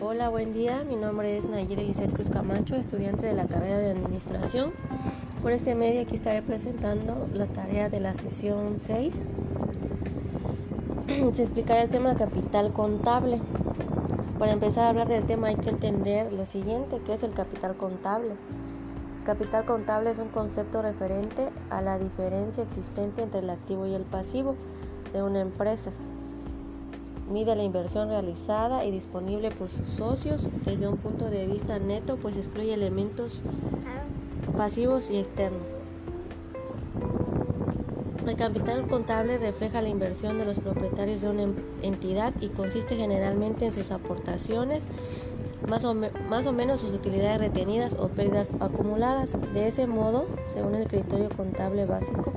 Hola, buen día. Mi nombre es Nayira Lizeth Cruz Camacho, estudiante de la carrera de Administración. Por este medio aquí estaré presentando la tarea de la sesión 6. Se explicará el tema capital contable. Para empezar a hablar del tema hay que entender lo siguiente, que es el capital contable. Capital contable es un concepto referente a la diferencia existente entre el activo y el pasivo de una empresa mide la inversión realizada y disponible por sus socios desde un punto de vista neto, pues excluye elementos pasivos y externos. El capital contable refleja la inversión de los propietarios de una entidad y consiste generalmente en sus aportaciones, más o, más o menos sus utilidades retenidas o pérdidas acumuladas. De ese modo, según el criterio contable básico,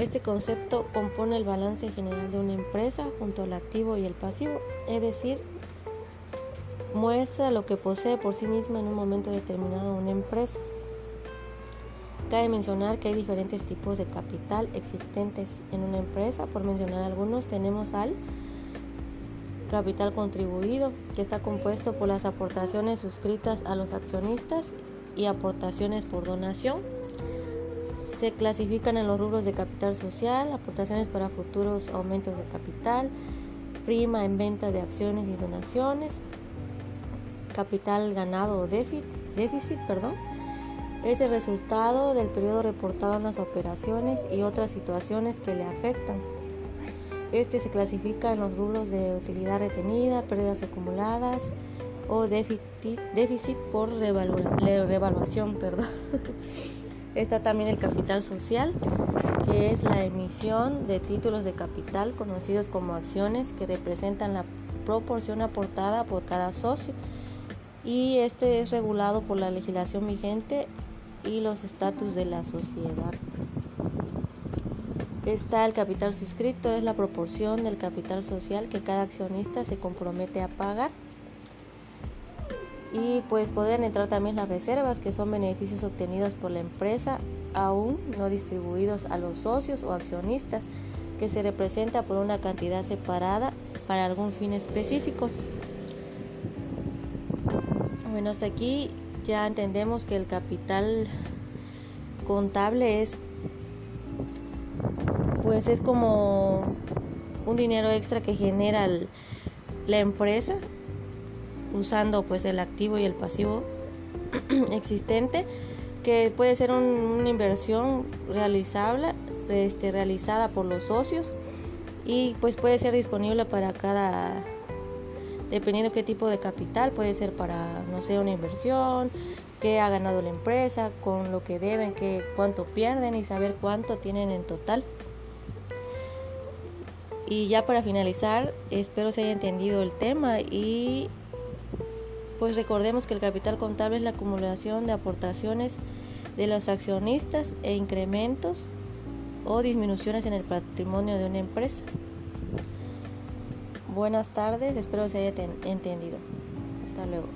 este concepto compone el balance general de una empresa junto al activo y el pasivo, es decir, muestra lo que posee por sí misma en un momento determinado una empresa. Cabe mencionar que hay diferentes tipos de capital existentes en una empresa. Por mencionar algunos, tenemos al capital contribuido, que está compuesto por las aportaciones suscritas a los accionistas y aportaciones por donación se clasifican en los rubros de capital social, aportaciones para futuros aumentos de capital, prima en venta de acciones y donaciones, capital ganado o déficit, perdón, es el resultado del periodo reportado en las operaciones y otras situaciones que le afectan. Este se clasifica en los rubros de utilidad retenida, pérdidas acumuladas o déficit, por revaluación. Perdón. Está también el capital social, que es la emisión de títulos de capital conocidos como acciones que representan la proporción aportada por cada socio y este es regulado por la legislación vigente y los estatus de la sociedad. Está el capital suscrito, es la proporción del capital social que cada accionista se compromete a pagar y pues podrían entrar también las reservas que son beneficios obtenidos por la empresa aún no distribuidos a los socios o accionistas que se representa por una cantidad separada para algún fin específico. Bueno, hasta aquí ya entendemos que el capital contable es pues es como un dinero extra que genera la empresa usando pues el activo y el pasivo existente que puede ser una inversión realizable este, realizada por los socios y pues puede ser disponible para cada dependiendo qué tipo de capital puede ser para no sé una inversión que ha ganado la empresa con lo que deben que cuánto pierden y saber cuánto tienen en total. Y ya para finalizar espero se haya entendido el tema y pues recordemos que el capital contable es la acumulación de aportaciones de los accionistas e incrementos o disminuciones en el patrimonio de una empresa. Buenas tardes, espero se haya entendido. Hasta luego.